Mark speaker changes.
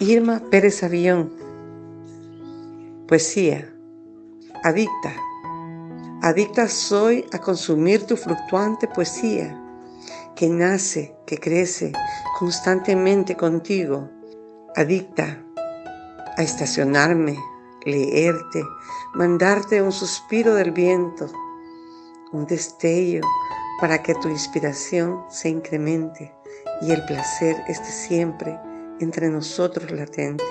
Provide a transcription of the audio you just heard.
Speaker 1: Irma Pérez Avión. Poesía. Adicta. Adicta soy a consumir tu fluctuante poesía, que nace, que crece constantemente contigo. Adicta a estacionarme, leerte, mandarte un suspiro del viento, un destello para que tu inspiración se incremente y el placer esté siempre entre nosotros latente.